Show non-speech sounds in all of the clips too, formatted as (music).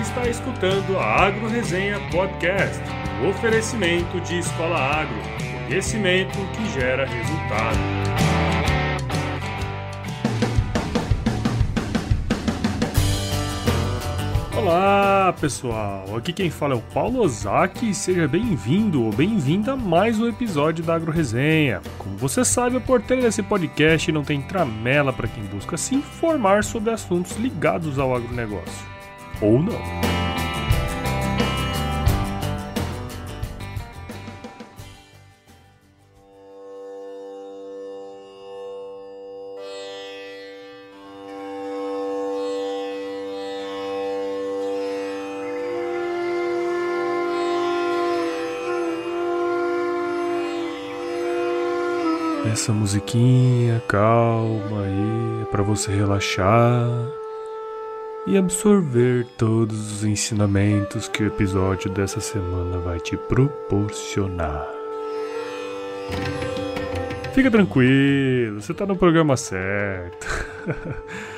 está escutando a Agro Resenha Podcast, um oferecimento de Escola Agro, conhecimento que gera resultado. Olá pessoal, aqui quem fala é o Paulo Ozaki e seja bem-vindo ou bem-vinda a mais um episódio da Agro Resenha. Como você sabe, a porteira desse podcast não tem tramela para quem busca se informar sobre assuntos ligados ao agronegócio. Ou não. Essa musiquinha calma aí é para você relaxar e absorver todos os ensinamentos que o episódio dessa semana vai te proporcionar. Fica tranquilo, você tá no programa certo. (laughs)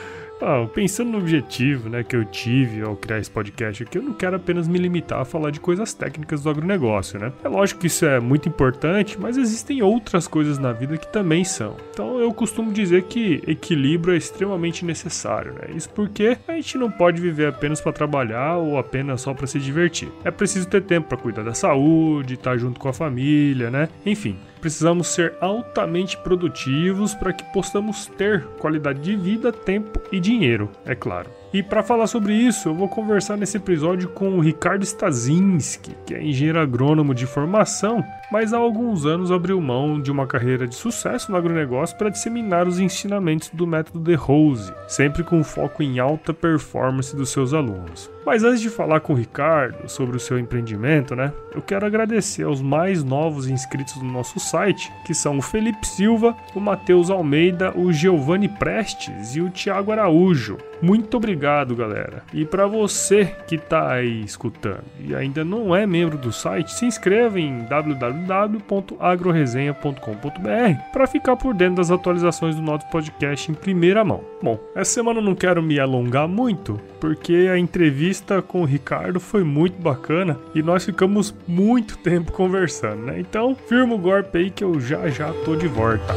Pensando no objetivo né, que eu tive ao criar esse podcast aqui, eu não quero apenas me limitar a falar de coisas técnicas do agronegócio, né? É lógico que isso é muito importante, mas existem outras coisas na vida que também são. Então eu costumo dizer que equilíbrio é extremamente necessário, né? Isso porque a gente não pode viver apenas para trabalhar ou apenas só para se divertir. É preciso ter tempo para cuidar da saúde, estar junto com a família, né? Enfim, precisamos ser altamente produtivos para que possamos ter qualidade de vida, tempo e dinheiro, é claro. E para falar sobre isso, eu vou conversar nesse episódio com o Ricardo Stazinski, que é engenheiro agrônomo de formação, mas há alguns anos abriu mão de uma carreira de sucesso no agronegócio para disseminar os ensinamentos do método de Rose, sempre com foco em alta performance dos seus alunos. Mas antes de falar com o Ricardo sobre o seu empreendimento, né, eu quero agradecer aos mais novos inscritos do nosso site, que são o Felipe Silva, o Matheus Almeida, o Giovanni Prestes e o Tiago Araújo. Muito obrigado, galera. E para você que está aí escutando e ainda não é membro do site, se inscreva em www.agroresenha.com.br para ficar por dentro das atualizações do nosso podcast em primeira mão. Bom, essa semana eu não quero me alongar muito, porque a entrevista com o Ricardo foi muito bacana e nós ficamos muito tempo conversando, né? Então, firma o golpe aí que eu já já tô de volta.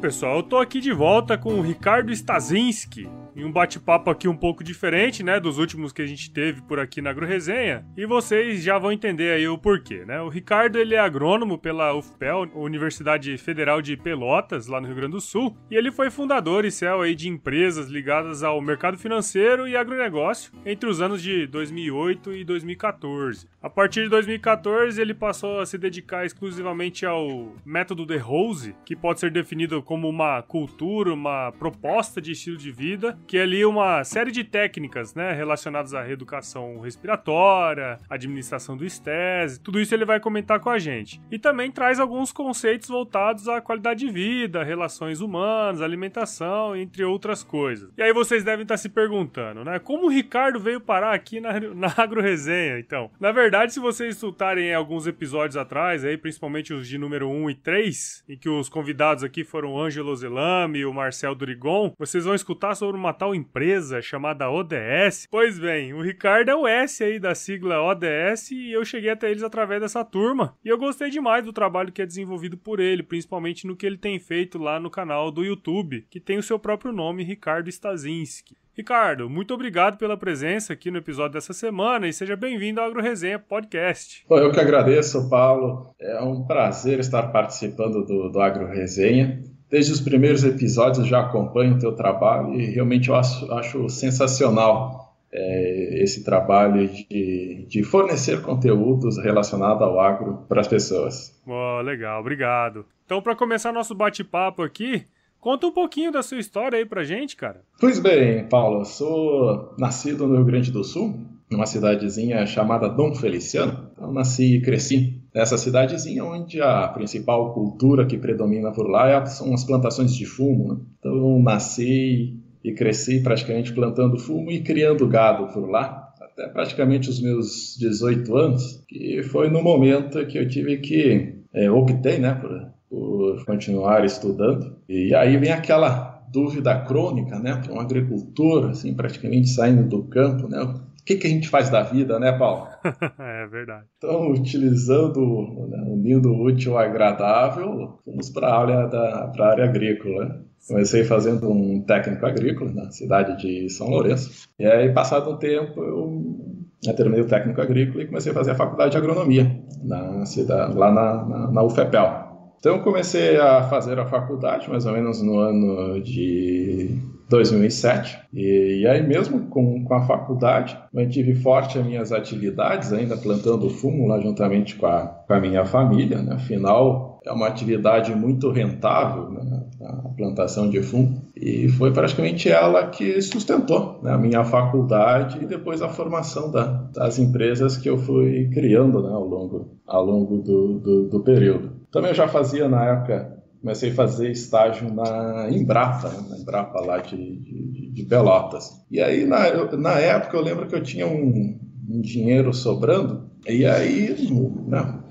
Pessoal, eu tô aqui de volta com o Ricardo Stazinski, em um bate-papo aqui um pouco diferente, né, dos últimos que a gente teve por aqui na AgroResenha, e vocês já vão entender aí o porquê, né? O Ricardo, ele é agrônomo pela UFPEL, Universidade Federal de Pelotas, lá no Rio Grande do Sul, e ele foi fundador e CEO aí de empresas ligadas ao mercado financeiro e agronegócio entre os anos de 2008 e 2014. A partir de 2014, ele passou a se dedicar exclusivamente ao método de Rose, que pode ser definido como uma cultura, uma proposta de estilo de vida que é ali uma série de técnicas, né, relacionadas à reeducação respiratória, administração do estresse, tudo isso ele vai comentar com a gente. E também traz alguns conceitos voltados à qualidade de vida, relações humanas, alimentação, entre outras coisas. E aí vocês devem estar se perguntando, né, como o Ricardo veio parar aqui na, na AgroResenha, então? Na verdade, se vocês escutarem alguns episódios atrás, aí, principalmente os de número 1 e 3, em que os convidados aqui foram o Ângelo Zelame e o Marcel Durigon, vocês vão escutar sobre uma tal empresa chamada ODS. Pois bem, o Ricardo é o S aí da sigla ODS e eu cheguei até eles através dessa turma. E eu gostei demais do trabalho que é desenvolvido por ele, principalmente no que ele tem feito lá no canal do YouTube, que tem o seu próprio nome, Ricardo Stazinski. Ricardo, muito obrigado pela presença aqui no episódio dessa semana e seja bem-vindo ao AgroResenha Podcast. Eu que agradeço, Paulo. É um prazer estar participando do, do AgroResenha desde os primeiros episódios já acompanho o teu trabalho e realmente eu acho, acho sensacional é, esse trabalho de, de, fornecer conteúdos relacionados ao agro para as pessoas. Oh, legal, obrigado. Então, para começar nosso bate-papo aqui, conta um pouquinho da sua história aí para gente, cara. Pois bem, Paulo, eu sou nascido no Rio Grande do Sul, numa cidadezinha chamada Dom Feliciano. Então, nasci e cresci nessa cidadezinha, onde a principal cultura que predomina por lá é são as plantações de fumo. Né? Então, nasci e cresci praticamente plantando fumo e criando gado por lá até praticamente os meus 18 anos, que foi no momento que eu tive que é, optei, né, por, por continuar estudando. E aí vem aquela dúvida crônica, né, para um agricultor, assim, praticamente saindo do campo, né, o que, que a gente faz da vida, né, Paulo? (laughs) é verdade. Então, utilizando, né, unindo o útil ao agradável, fomos para a área, da, área agrícola. Comecei fazendo um técnico agrícola na cidade de São Lourenço. E aí, passado um tempo, eu, eu terminei o técnico agrícola e comecei a fazer a faculdade de agronomia na cidade, lá na, na, na UFEPEL. Então, comecei a fazer a faculdade mais ou menos no ano de 2007. E, e, aí, mesmo com, com a faculdade, mantive forte as minhas atividades, ainda plantando fumo lá juntamente com a, com a minha família. Né? Afinal, é uma atividade muito rentável, né? a plantação de fumo. E foi praticamente ela que sustentou né? a minha faculdade e depois a formação da, das empresas que eu fui criando né? ao longo, ao longo do, do, do período. Também eu já fazia na época comecei a fazer estágio na Embrapa, né? na Embrapa lá de, de, de, Pelotas. E aí, na, na época, eu lembro que eu tinha um, um dinheiro sobrando, e aí, não,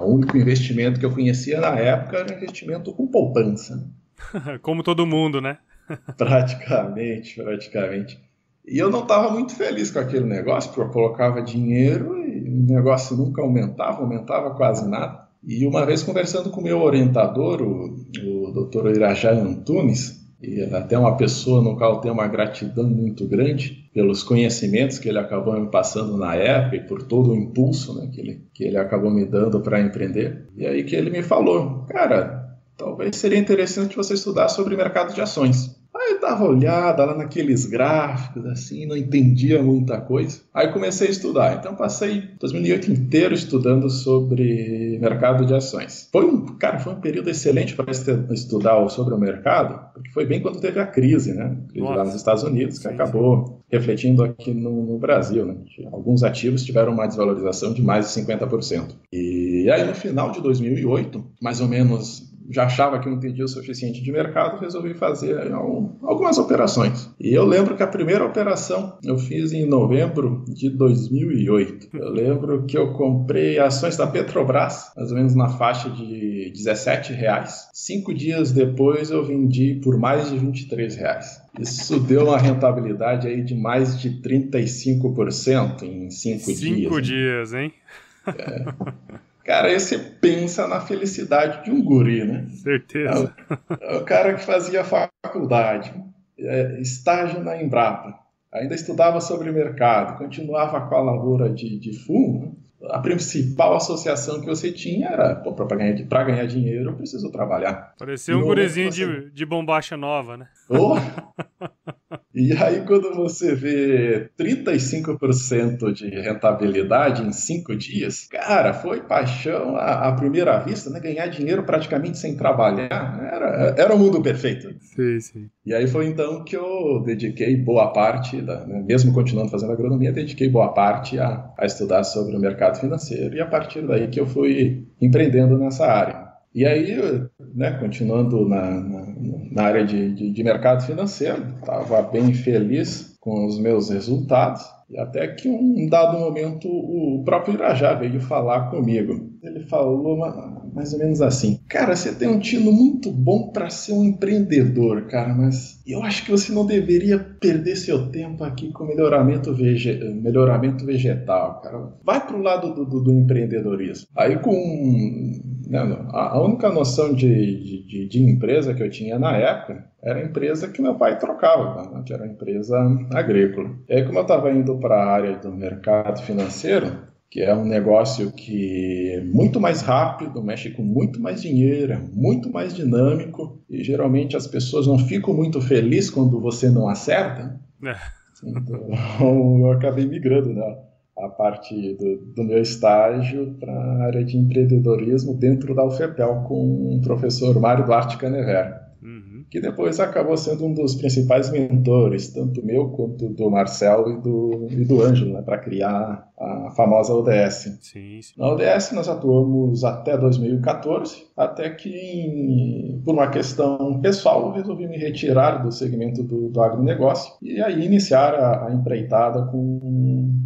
o único investimento que eu conhecia na época era investimento com poupança. (laughs) Como todo mundo, né? (laughs) praticamente, praticamente. E eu não estava muito feliz com aquele negócio, porque eu colocava dinheiro e o negócio nunca aumentava, aumentava quase nada. E uma vez conversando com meu orientador, o, o Dr. Irajá Antunes, e até uma pessoa no qual eu tenho uma gratidão muito grande pelos conhecimentos que ele acabou me passando na época e por todo o impulso né, que, ele, que ele acabou me dando para empreender. E aí que ele me falou, cara, talvez seria interessante você estudar sobre mercado de ações. Aí eu dava olhada lá naqueles gráficos, assim, não entendia muita coisa. Aí comecei a estudar. Então passei 2008 inteiro estudando sobre mercado de ações. Foi um, cara, foi um período excelente para estudar sobre o mercado, porque foi bem quando teve a crise, né? A crise lá nos Estados Unidos, que sim, acabou sim. refletindo aqui no, no, Brasil, né? Alguns ativos tiveram uma desvalorização de mais de 50%. E aí no final de 2008, mais ou menos já achava que eu entendia o suficiente de mercado, resolvi fazer algumas operações. E eu lembro que a primeira operação eu fiz em novembro de 2008. Eu lembro que eu comprei ações da Petrobras, mais ou menos na faixa de 17 reais. Cinco dias depois eu vendi por mais de 23 reais. Isso deu uma rentabilidade aí de mais de 35% em cinco, cinco dias. Cinco dias, hein? É. (laughs) Cara, aí você pensa na felicidade de um guri, né? Certeza. É o, é o cara que fazia faculdade, é, estágio na Embrapa, ainda estudava sobre mercado, continuava com a lavoura de, de fumo. A principal associação que você tinha era, para ganhar, ganhar dinheiro eu preciso trabalhar. Parecia um gurizinho você... de, de bombacha nova, né? Oh! (laughs) E aí, quando você vê 35% de rentabilidade em cinco dias, cara, foi paixão à, à, primeira vista, né? Ganhar dinheiro praticamente sem trabalhar. Era, era o mundo perfeito. Sim, sim. E aí foi então que eu dediquei boa parte, da, né? mesmo continuando fazendo agronomia, dediquei boa parte a, a estudar sobre o mercado financeiro. E a partir daí que eu fui empreendendo nessa área. E aí, né, continuando na, na, na área de, de, de, mercado financeiro, estava bem feliz com os meus resultados, e até que um dado momento o próprio Irajá veio falar comigo. Ele falou mais ou menos assim: Cara, você tem um tino muito bom para ser um empreendedor, cara, mas eu acho que você não deveria perder seu tempo aqui com melhoramento, vege... melhoramento vegetal, cara. Vai para o lado do, do, do empreendedorismo. Aí, com né, a única noção de, de, de, empresa que eu tinha na época era a empresa que meu pai trocava, né, que era empresa agrícola. E aí, como eu estava indo para a área do mercado financeiro, que é um negócio que é muito mais rápido, mexe com muito mais dinheiro, é muito mais dinâmico, e geralmente as pessoas não ficam muito felizes quando você não acerta. É. Então, (laughs) eu acabei migrando, né? a parte do, do meu estágio para a área de empreendedorismo dentro da UFEPEL com o professor Mário Duarte Canever. Uhum. Que depois acabou sendo um dos principais mentores, tanto meu quanto do Marcel e do, e do Ângelo, né, para criar a famosa ODS. Sim, sim. Na ODS nós atuamos até 2014, até que, por uma questão pessoal, eu resolvi me retirar do segmento do, do agronegócio e aí iniciar a, a empreitada com,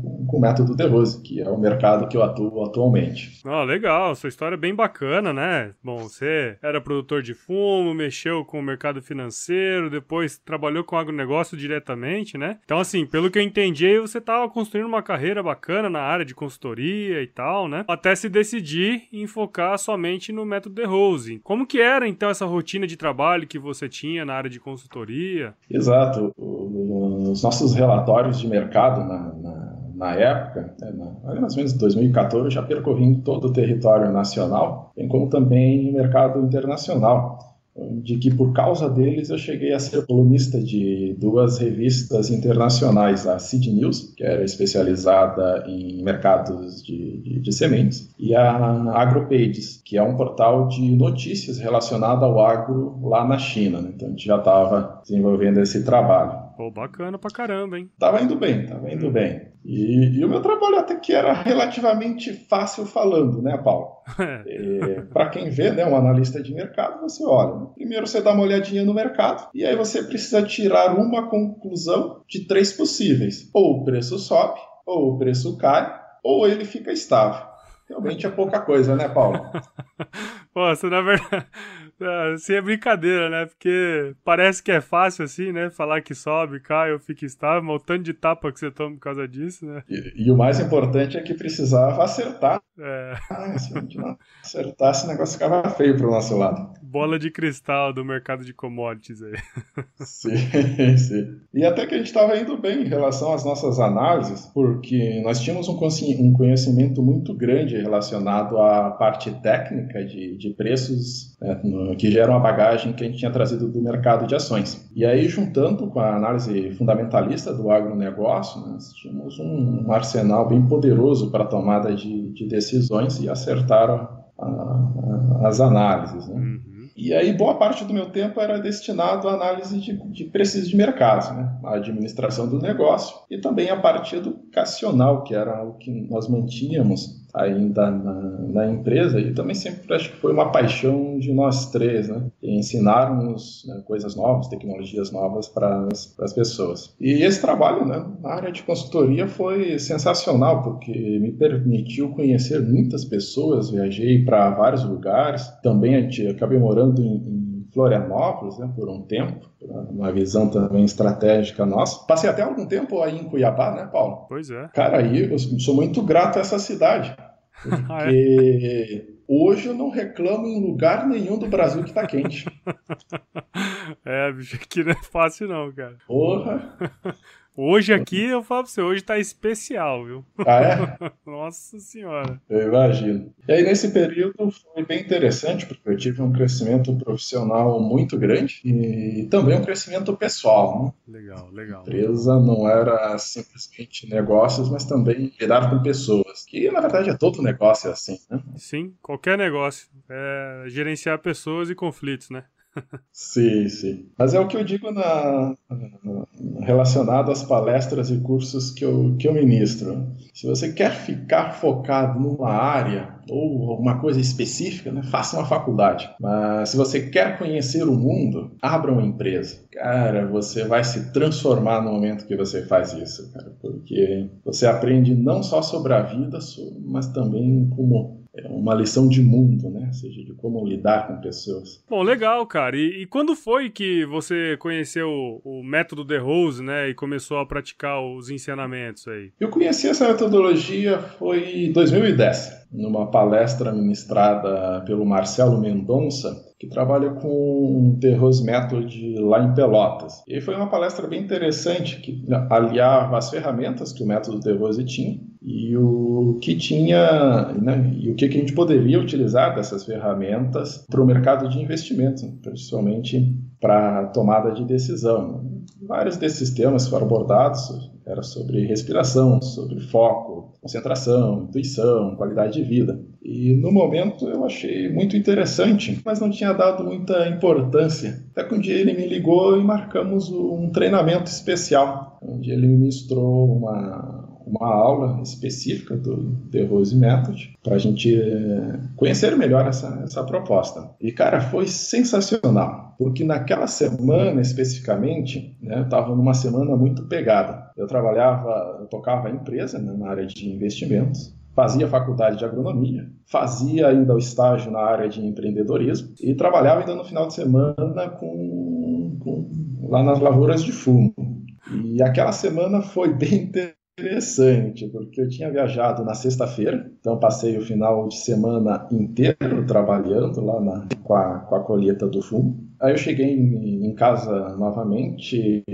com, com, o método De Rose, que é o mercado que eu atuo atualmente. Ah, legal, sua história é bem bacana, né? Bom, você era produtor de fumo, mexeu com o mercado financeiro, depois trabalhou com agronegócio diretamente, né? Então, assim, pelo que eu entendi, você estava construindo uma carreira bacana na área de consultoria e tal, né? Até se decidir em focar somente no método De Rose. Como que era, então, essa rotina de trabalho que você tinha na área de consultoria? Exato. Os nossos relatórios de mercado na, na, na época, né, na, mais ou menos 2014, eu já percorri todo o território nacional, bem como também mercado internacional de que por causa deles eu cheguei a ser colunista de duas revistas internacionais, a Seed News, que era especializada em mercados de, de, de sementes, e a AgroPages, que é um portal de notícias relacionado ao agro lá na China. Né? Então a gente já estava desenvolvendo esse trabalho. Pô, bacana pra caramba, hein? Tava indo bem, tava indo bem. E, e, o meu trabalho até que era relativamente fácil falando, né, Paulo? (laughs) É, para quem vê, né, um analista de mercado, você olha. Né? Primeiro você dá uma olhadinha no mercado e aí você precisa tirar uma conclusão de três possíveis. Ou o preço sobe, ou o preço cai, ou ele fica estável. Realmente é pouca coisa, né, Paulo? (laughs) Pô, você na verdade. Assim é brincadeira, né? Porque parece que é fácil assim, né? Falar que sobe, cai ou fica estável, mas o tanto de tapa que você toma por causa disso, né? E, e o mais importante é que precisava acertar. É. Ah, se a gente não acertasse, o negócio ficava feio pro nosso lado. Bola de cristal do mercado de commodities aí. (laughs) Sim, sim. E até que a gente estava indo bem em relação às nossas análises, porque nós tínhamos um conhecimento muito grande relacionado à parte técnica de, de preços né, que geram a bagagem que a gente tinha trazido do mercado de ações. E aí, juntando com a análise fundamentalista do agronegócio, nós tínhamos um, arsenal bem poderoso para a tomada de, de decisões e acertar a, a, as análises. Né? Uhum. E aí, boa parte do meu tempo era destinado à análise de, de preços de mercado, né? a administração do negócio e também a parte educacional, que era o que nós mantínhamos ainda na, na, empresa e também sempre acho que foi uma paixão de nós três, né? Ensinarmos né, coisas novas, tecnologias novas para as pessoas. E esse trabalho né, na área de consultoria foi sensacional porque me permitiu conhecer muitas pessoas, viajei para vários lugares, também acabei morando em, em Florianópolis, né, por um tempo, uma visão também estratégica nossa. Passei até algum tempo aí em Cuiabá, né, Paulo? Pois é. Cara, aí eu sou muito grato a essa cidade. Porque hoje eu não reclamo em lugar nenhum do Brasil que tá quente. (laughs) É, bicho, aqui não é fácil não, cara. Porra! (laughs) Hoje aqui, eu falo pra você, hoje tá especial, viu? Ah, é? (laughs) Nossa senhora. Eu imagino. E aí, nesse período, foi bem interessante, porque eu tive um crescimento profissional muito grande e também um crescimento pessoal. Né? Legal, legal. A empresa não era simplesmente negócios, mas também lidar com pessoas, que na verdade é todo negócio assim, né? Sim, qualquer negócio. É gerenciar pessoas e conflitos, né? Sim, sim. Mas é o que eu digo na, relacionado às palestras e cursos que eu, que eu ministro. Se você quer ficar focado numa área ou alguma coisa específica, né, faça uma faculdade. Mas se você quer conhecer o mundo, abra uma empresa. Cara, você vai se transformar no momento que você faz isso, cara, porque você aprende não só sobre a vida, mas também como uma lição de mundo, né? Ou seja, de como lidar com pessoas. Bom, legal, cara. E, e quando foi que você conheceu o, o método The Rose, né? E começou a praticar os ensinamentos aí? Eu conheci essa metodologia foi em 2010, numa palestra ministrada pelo Marcelo Mendonça, que trabalha com The Rose Method lá em Pelotas. E foi uma palestra bem interessante, que aliava as ferramentas que o método The Rose tinha e o que tinha né, e o que a gente poderia utilizar dessas ferramentas para o mercado de investimentos, principalmente para tomada de decisão. Vários desses temas foram abordados, Era sobre respiração, sobre foco, concentração, intuição, qualidade de vida. E no momento eu achei muito interessante, mas não tinha dado muita importância. Até que um dia ele me ligou e marcamos um treinamento especial, onde ele me ministrou uma, uma aula específica do The Rose Method para a gente eh, conhecer melhor essa, essa proposta. E, cara, foi sensacional, porque naquela semana especificamente, né, eu estava numa semana muito pegada. Eu trabalhava, eu tocava a empresa né, na área de investimentos, fazia faculdade de agronomia, fazia ainda o estágio na área de empreendedorismo e trabalhava ainda no final de semana com, com lá nas lavouras de fumo. E aquela semana foi bem interessante, porque eu tinha viajado na sexta-feira, então passei o final de semana inteiro trabalhando lá na, com, a, com a colheita do fumo. Aí eu cheguei em, em casa novamente,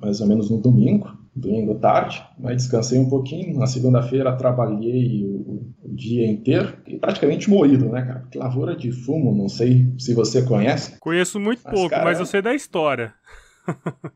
mais ou menos no domingo, domingo tarde, mas descansei um pouquinho. Na segunda-feira trabalhei o, o, dia inteiro e praticamente moído, né, cara? Porque lavoura de fumo, não sei se você conhece. Conheço muito mas, pouco, cara, mas eu sei da história.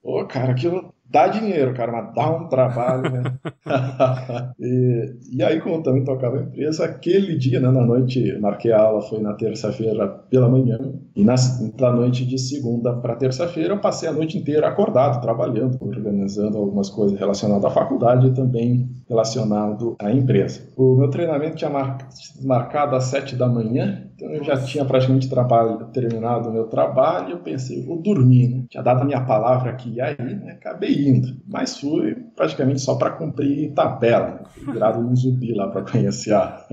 Pô, cara, aquilo dá dinheiro, cara, mas dá um trabalho, né? (laughs) e, e, aí, como também tocava a empresa, aquele dia, né, na noite, marquei a aula, foi na terça-feira pela manhã, e na, na noite de segunda para terça-feira, eu passei a noite inteira acordado, trabalhando, organizando algumas coisas relacionadas à faculdade e também relacionado à empresa. O meu treinamento tinha mar, marcado às sete da manhã, então eu já tinha praticamente trabalho, terminado o meu trabalho, eu pensei, vou dormir, né? Tinha dado a minha palavra aqui, e aí, né, acabei indo. Mas fui praticamente só para cumprir tabela, né? virado um zumbi lá para conhecer a,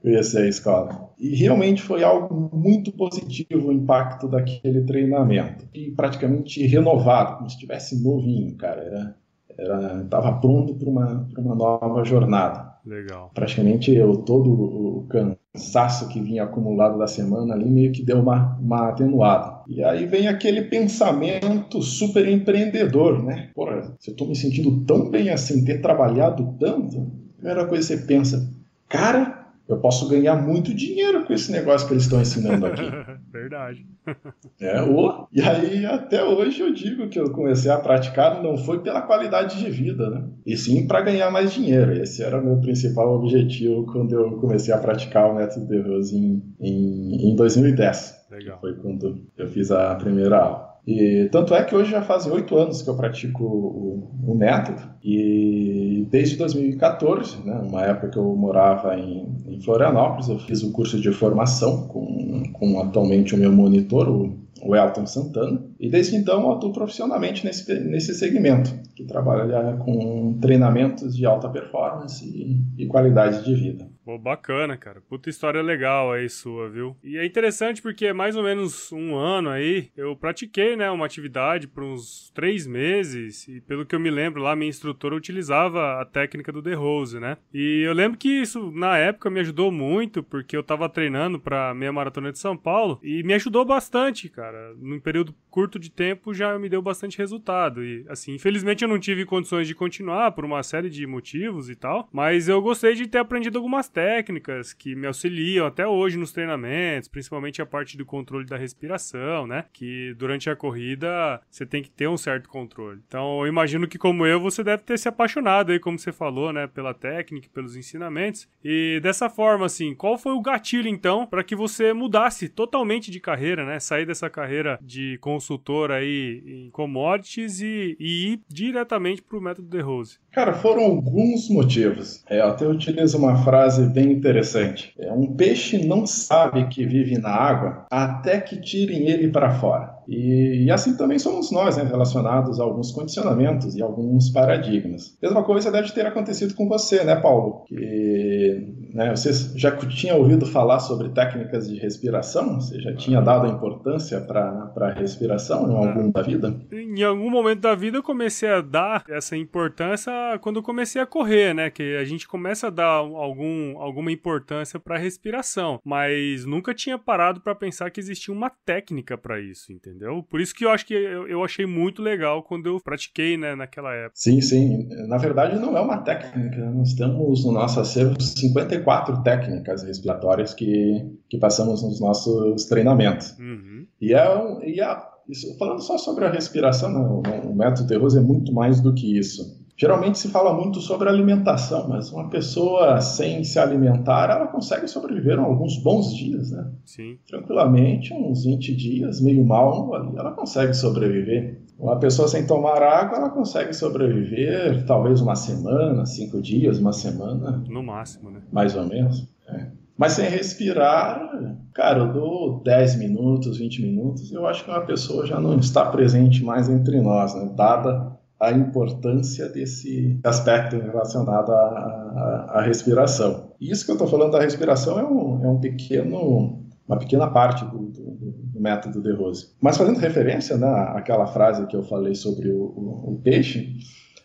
conhecer a escola. E realmente foi algo muito positivo o impacto daquele treinamento. E praticamente renovado, como se estivesse novinho, cara. Era, era, tava pronto para uma, uma nova jornada. Legal. Praticamente eu, todo o cansaço que vinha acumulado da semana ali meio que deu uma, uma atenuada. E aí vem aquele pensamento super empreendedor, né? Porra, se eu tô me sentindo tão bem assim, ter trabalhado tanto, a primeira coisa que você pensa, cara, eu posso ganhar muito dinheiro com esse negócio que eles estão ensinando aqui. (laughs) Verdade. É, o, e aí até hoje eu digo que eu comecei a praticar não foi pela qualidade de vida, né? E sim para ganhar mais dinheiro. Esse era o meu principal objetivo quando eu comecei a praticar o método de Rose em, em, em 2010. Legal. Foi quando eu fiz a primeira aula. E tanto é que hoje já fazem oito anos que eu pratico o, o, método e desde 2014, né, uma época que eu morava em, em Florianópolis, eu fiz o curso de formação com, com atualmente o meu monitor, o, o Elton Santana, e desde então eu atuo profissionalmente nesse, nesse segmento, que trabalha com treinamentos de alta performance e, e qualidade de vida. Pô, bacana, cara. Puta história legal aí sua, viu? E é interessante porque é mais ou menos um ano aí eu pratiquei, né, uma atividade por uns três meses e pelo que eu me lembro lá, minha instrutora utilizava a técnica do The Rose, né? E eu lembro que isso na época me ajudou muito porque eu tava treinando pra meia maratona de São Paulo e me ajudou bastante, cara. Num período curto de tempo já me deu bastante resultado e assim, infelizmente eu não tive condições de continuar por uma série de motivos e tal, mas eu gostei de ter aprendido algumas técnicas que me auxiliam até hoje nos treinamentos, principalmente a parte do controle da respiração, né? Que durante a corrida você tem que ter um certo controle. Então, eu imagino que como eu, você deve ter se apaixonado aí, como você falou, né, pela técnica, pelos ensinamentos. E dessa forma, assim, qual foi o gatilho então para que você mudasse totalmente de carreira, né? Sair dessa carreira de consultor aí em commodities e, e ir diretamente para o método de Rose? Cara, foram alguns motivos. É, eu até utilizo uma frase frase bem interessante. É, um peixe não sabe que vive na água até que tirem ele para fora. E, e, assim também somos nós, né, relacionados a alguns condicionamentos e alguns paradigmas. Mesma coisa deve ter acontecido com você, né, Paulo? Que né, você já tinha ouvido falar sobre técnicas de respiração? Você já tinha dado importância para a respiração em algum da vida? Em algum momento da vida eu comecei a dar essa importância quando eu comecei a correr, né? Que a gente começa a dar algum, alguma importância para a respiração, mas nunca tinha parado para pensar que existia uma técnica para isso, entendeu? Entendeu? Por isso que eu acho que eu, eu achei muito legal quando eu pratiquei, né, naquela época. Sim, sim. Na verdade, não é uma técnica. Nós temos no nosso acervo 54 técnicas respiratórias que, que passamos nos nossos treinamentos. Uhum. E é, e é isso, falando só sobre a respiração, né, o, o método Terroso é muito mais do que isso. Geralmente se fala muito sobre alimentação, mas uma pessoa sem se alimentar, ela consegue sobreviver alguns bons dias, né? Sim. Tranquilamente, uns 20 dias, meio mal, ali, ela consegue sobreviver. Uma pessoa sem tomar água, ela consegue sobreviver talvez uma semana, cinco dias, uma semana. No máximo, né? Mais ou menos. É. Mas sem respirar, cara, eu dou 10 minutos, 20 minutos, eu acho que uma pessoa já não está presente mais entre nós, né? Dada a importância desse aspecto relacionado à, respiração. Isso que eu estou falando da respiração é um, é um pequeno, uma pequena parte do, do, do método de Rose. Mas fazendo referência né, àquela frase que eu falei sobre o, o, o peixe,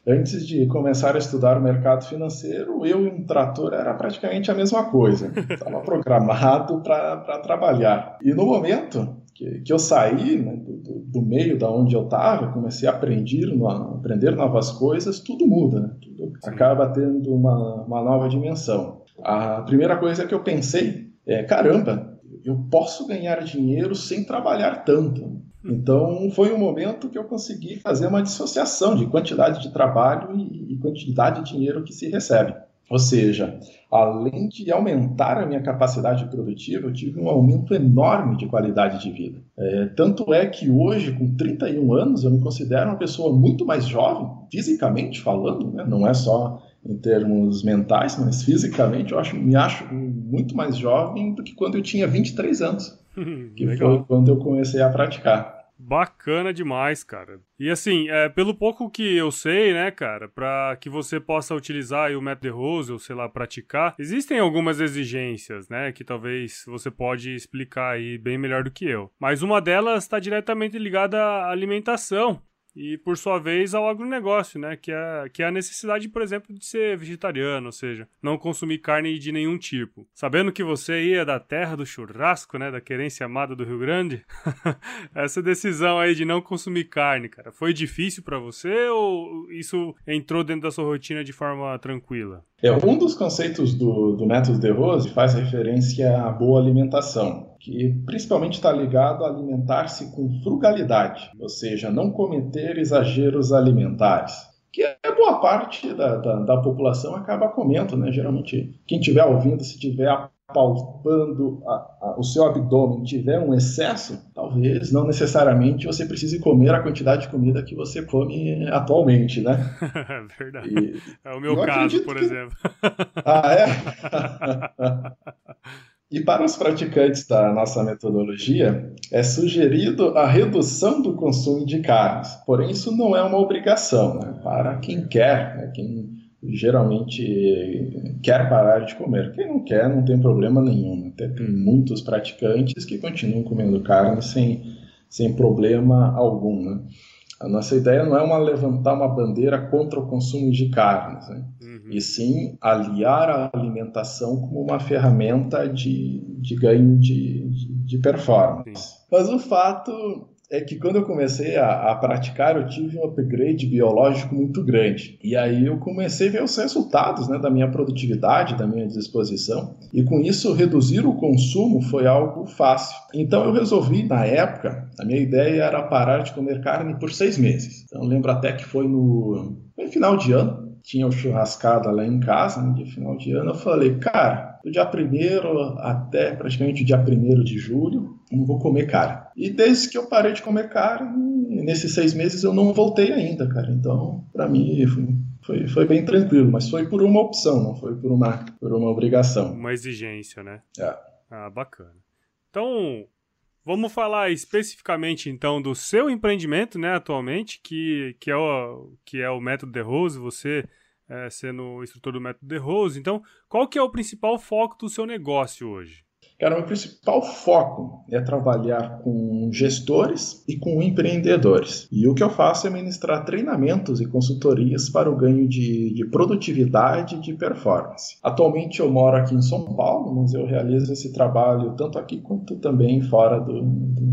Antes de começar a estudar o mercado financeiro, eu e um trator era praticamente a mesma coisa. Estava (laughs) programado para trabalhar. E no momento que, que eu saí né, do, do, meio da onde eu estava, comecei a aprender, aprender novas coisas, tudo muda. Né? Tudo acaba tendo uma, uma nova dimensão. A primeira coisa que eu pensei é: caramba, eu posso ganhar dinheiro sem trabalhar tanto. Então, foi um momento que eu consegui fazer uma dissociação de quantidade de trabalho e quantidade de dinheiro que se recebe. Ou seja, além de aumentar a minha capacidade produtiva, eu tive um aumento enorme de qualidade de vida. É, tanto é que hoje, com 31 anos, eu me considero uma pessoa muito mais jovem, fisicamente falando, né? não é só em termos mentais, mas fisicamente eu acho, me acho muito mais jovem do que quando eu tinha 23 anos, (laughs) que Legal. foi quando eu comecei a praticar. Bacana demais, cara. E assim, é, pelo pouco que eu sei, né, cara, para que você possa utilizar o método de Rose, ou sei lá, praticar, existem algumas exigências, né, que talvez você pode explicar aí bem melhor do que eu. Mas uma delas está diretamente ligada à alimentação e por sua vez ao agronegócio, né? Que é, que é a necessidade, por exemplo, de ser vegetariano, ou seja, não consumir carne de nenhum tipo. Sabendo que você ia da terra do churrasco, né? Da querência amada do Rio Grande, (laughs) essa decisão aí de não consumir carne, cara, foi difícil para você ou isso entrou dentro da sua rotina de forma tranquila? É, um dos conceitos do, do método de Rose faz referência à boa alimentação, que principalmente está ligado a alimentar-se com frugalidade, ou seja, não cometer exageros alimentares que é boa parte da, da, da, população acaba comendo, né? Geralmente, quem estiver ouvindo, se tiver palpando a, a, o seu abdômen tiver um excesso, talvez não necessariamente você precise comer a quantidade de comida que você come atualmente, né? (laughs) Verdade. E, é o meu caso, por que... exemplo. Ah, é? (laughs) E para os praticantes da nossa metodologia, é sugerido a redução do consumo de carnes. Porém, isso não é uma obrigação. Né? Para quem quer, né? quem geralmente quer parar de comer. Quem não quer, não tem problema nenhum. Até tem muitos praticantes que continuam comendo carne sem, sem problema algum. Né? A nossa ideia não é uma levantar uma bandeira contra o consumo de carnes, né? uhum. e sim aliar a alimentação como uma ferramenta de, de ganho de, de, performance. Sim. Mas o fato é que quando eu comecei a, a, praticar, eu tive um upgrade biológico muito grande. E aí eu comecei a ver os resultados né, da minha produtividade, da minha disposição. E com isso, reduzir o consumo foi algo fácil. Então eu resolvi, na época, a minha ideia era parar de comer carne por seis meses. Então eu lembro até que foi no, no final de ano, tinha o churrascada lá em casa, no né, dia final de ano, eu falei, cara, do dia 1 até praticamente o dia 1 de julho, não vou comer carne. E desde que eu parei de comer carne, nesses seis meses eu não voltei ainda, cara. Então, para mim, foi, foi, foi, bem tranquilo, mas foi por uma opção, não foi por uma, por uma obrigação. Uma exigência, né? É. Ah, bacana. Então, Vamos falar especificamente então do seu empreendimento, né, atualmente, que, que, é, o, que é o método de Rose, você é, sendo instrutor do método de Rose. Então, qual que é o principal foco do seu negócio hoje? Cara, o meu principal foco é trabalhar com gestores e com empreendedores. E o que eu faço é ministrar treinamentos e consultorias para o ganho de, de produtividade e de performance. Atualmente eu moro aqui em São Paulo, mas eu realizo esse trabalho tanto aqui quanto também fora do, do,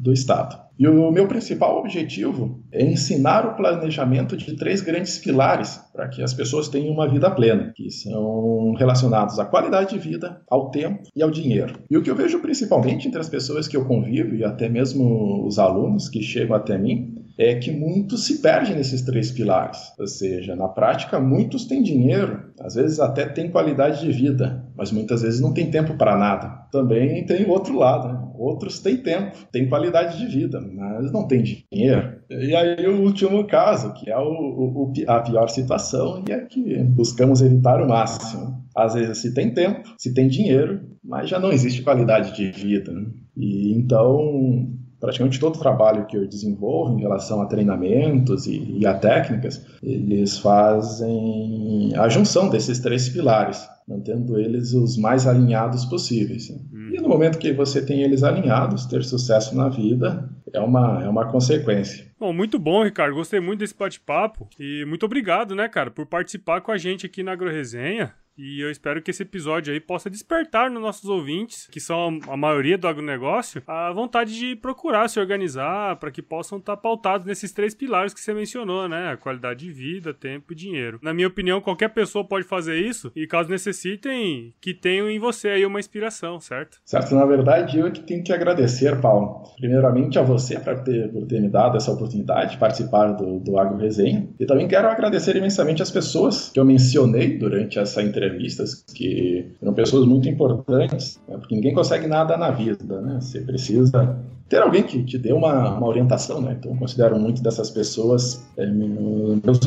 do estado. E o meu principal objetivo é ensinar o planejamento de três grandes pilares para que as pessoas tenham uma vida plena, que são relacionados à qualidade de vida, ao tempo e ao dinheiro. E o que eu vejo principalmente entre as pessoas que eu convivo e até mesmo os alunos que chegam até mim é que muitos se perdem nesses três pilares. Ou seja, na prática, muitos têm dinheiro, às vezes até têm qualidade de vida, mas muitas vezes não tem tempo para nada. Também tem o outro lado, né? Outros têm tempo, têm qualidade de vida, mas não têm dinheiro. E aí o último caso, que é o, o, a pior situação, e é que buscamos evitar o máximo. Às vezes se tem tempo, se tem dinheiro, mas já não existe qualidade de vida. Né? E então praticamente todo o trabalho que eu desenvolvo em relação a treinamentos e, e, a técnicas, eles fazem a junção desses três pilares, mantendo eles os mais alinhados possíveis. Hum. E no momento que você tem eles alinhados, ter sucesso na vida é uma, é uma consequência. Bom, muito bom, Ricardo. Gostei muito desse bate-papo. E muito obrigado, né, cara, por participar com a gente aqui na AgroResenha. E eu espero que esse episódio aí possa despertar nos nossos ouvintes, que são a maioria do agronegócio, a vontade de procurar se organizar para que possam estar tá pautados nesses três pilares que você mencionou, né? A qualidade de vida, tempo e dinheiro. Na minha opinião, qualquer pessoa pode fazer isso e caso necessitem, que tenham em você aí uma inspiração, certo? Certo, na verdade eu é que tenho que agradecer, Paulo. Primeiramente a você por ter, por ter me dado essa oportunidade de participar do, do Agro Resenha. E também quero agradecer imensamente as pessoas que eu mencionei durante essa entrevista entrevistas que eram pessoas muito importantes, né? porque ninguém consegue nada na vida, né? Você precisa ter alguém que te dê uma, uma orientação, né? Então, eu considero muito dessas pessoas é, meus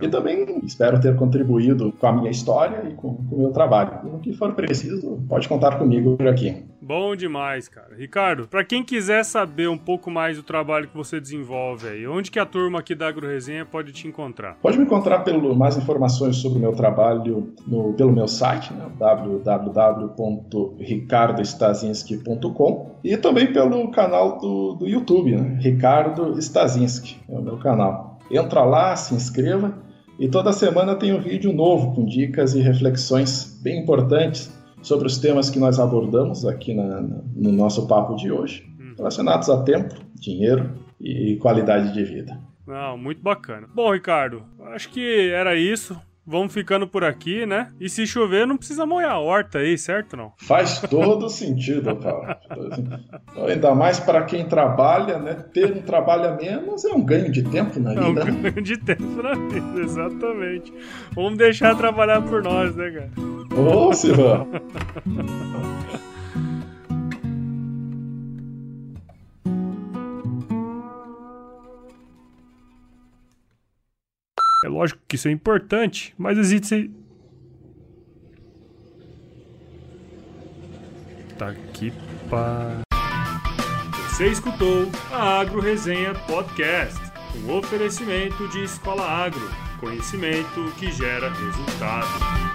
vendedores. E também espero ter contribuído com a minha história e com, com o meu trabalho. No que for preciso, pode contar comigo por aqui. Bom demais, cara. Ricardo, para quem quiser saber um pouco mais do trabalho que você desenvolve aí, onde que a turma aqui da AgroResenha pode te encontrar? Pode me encontrar pelo mais informações sobre o meu trabalho no, pelo meu site, né, www.ricardostazinski.com e também pelo canal do, do YouTube, né, Ricardo Stazinski, é o meu canal. Entra lá, se inscreva e toda semana tem um vídeo novo com dicas e reflexões bem importantes sobre os temas que nós abordamos aqui na, no nosso papo de hoje, hum. relacionados a tempo, dinheiro e qualidade de vida. Não, muito bacana. Bom, Ricardo, acho que era isso. Vamos ficando por aqui, né? E se chover, não precisa molhar a horta aí, certo não? Faz todo (laughs) sentido, Paulo. Ainda mais para quem trabalha, né? Ter um trabalho a menos é um ganho de tempo na vida. É um né? ganho de tempo na vida, (laughs) exatamente. Vamos deixar trabalhar por nós, né, cara? Ô, Silvão! (laughs) É lógico que isso é importante, mas existe. Tá aqui para. Você escutou a Agro Resenha Podcast, um oferecimento de Escola Agro, conhecimento que gera resultado.